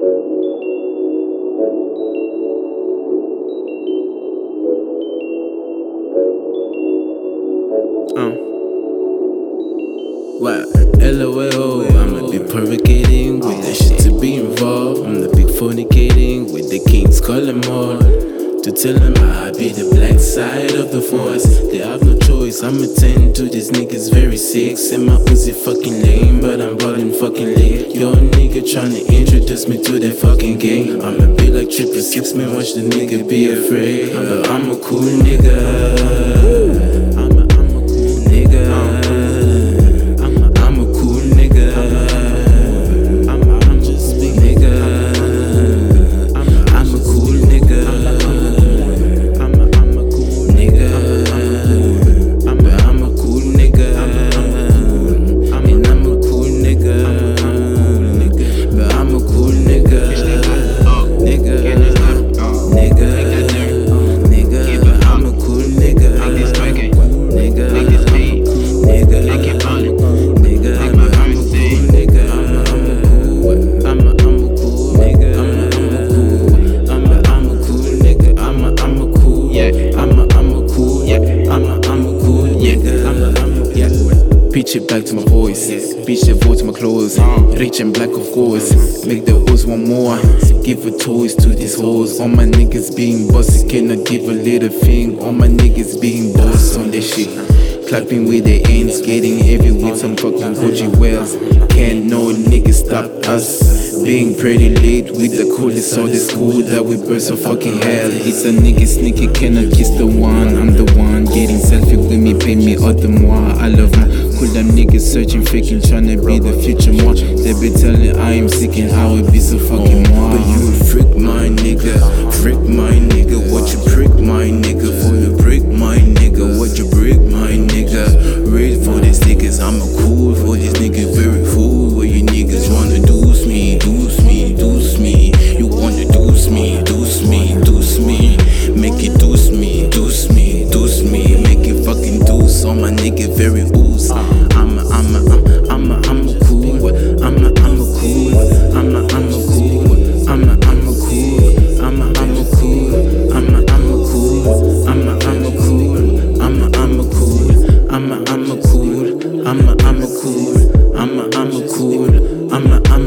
Uh. What? LOL, I'ma be provocating with the shit to be involved. I'm the big fornicating with the kings, call them all. To tell them I be the black side of the force. They have no choice, I'ma tend to these niggas very sick. Say my Uzi fucking lame, but I'm rolling fucking late. Yo, nigga tryna introduce me to that fucking gang. I'ma be like triple six, man, watch the nigga be afraid. But I'm a cool nigga. Pitch it back to my voice. Pitch the voice to my clothes. Rich and black, of course. Make the hoes want more. Give a toys to these hoes. All my niggas being bossy. Cannot give a little thing. All my niggas being boss on this shit. Clapping with their hands, getting heavy with some fucking Gucci wells. Can't no nigga stop us. Being pretty late with the coolest of the school that we burst so fucking hell. It's a nigga sneaky, cannot kiss the one. I'm the one getting selfie with me, pay me all the more. I love my cool them niggas searching, faking, trying to be the future more. They be telling I am sick and how it be so fucking more. But you a freak, my nigga. Freak, my nigga. What you prick, my nigga. For you break, my nigga. What you break, my nigga. I'm a cool for these niggas,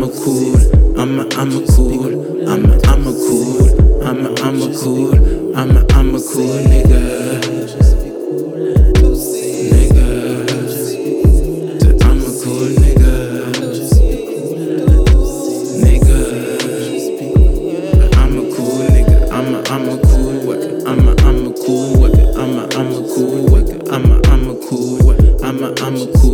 I'm a cool, I'm a, I'm a cool, I'm a, I'm a cool, I'm a, I'm a cool, I'm a, I'm a cool nigga. Nigga, I'm a cool nigga. Nigga, I'm a cool nigga. I'm a, I'm. I'm a, I'm a cool worker. I'm a, I'm a cool worker. I'm a, I'm a cool worker. I'm a, I'm a cool.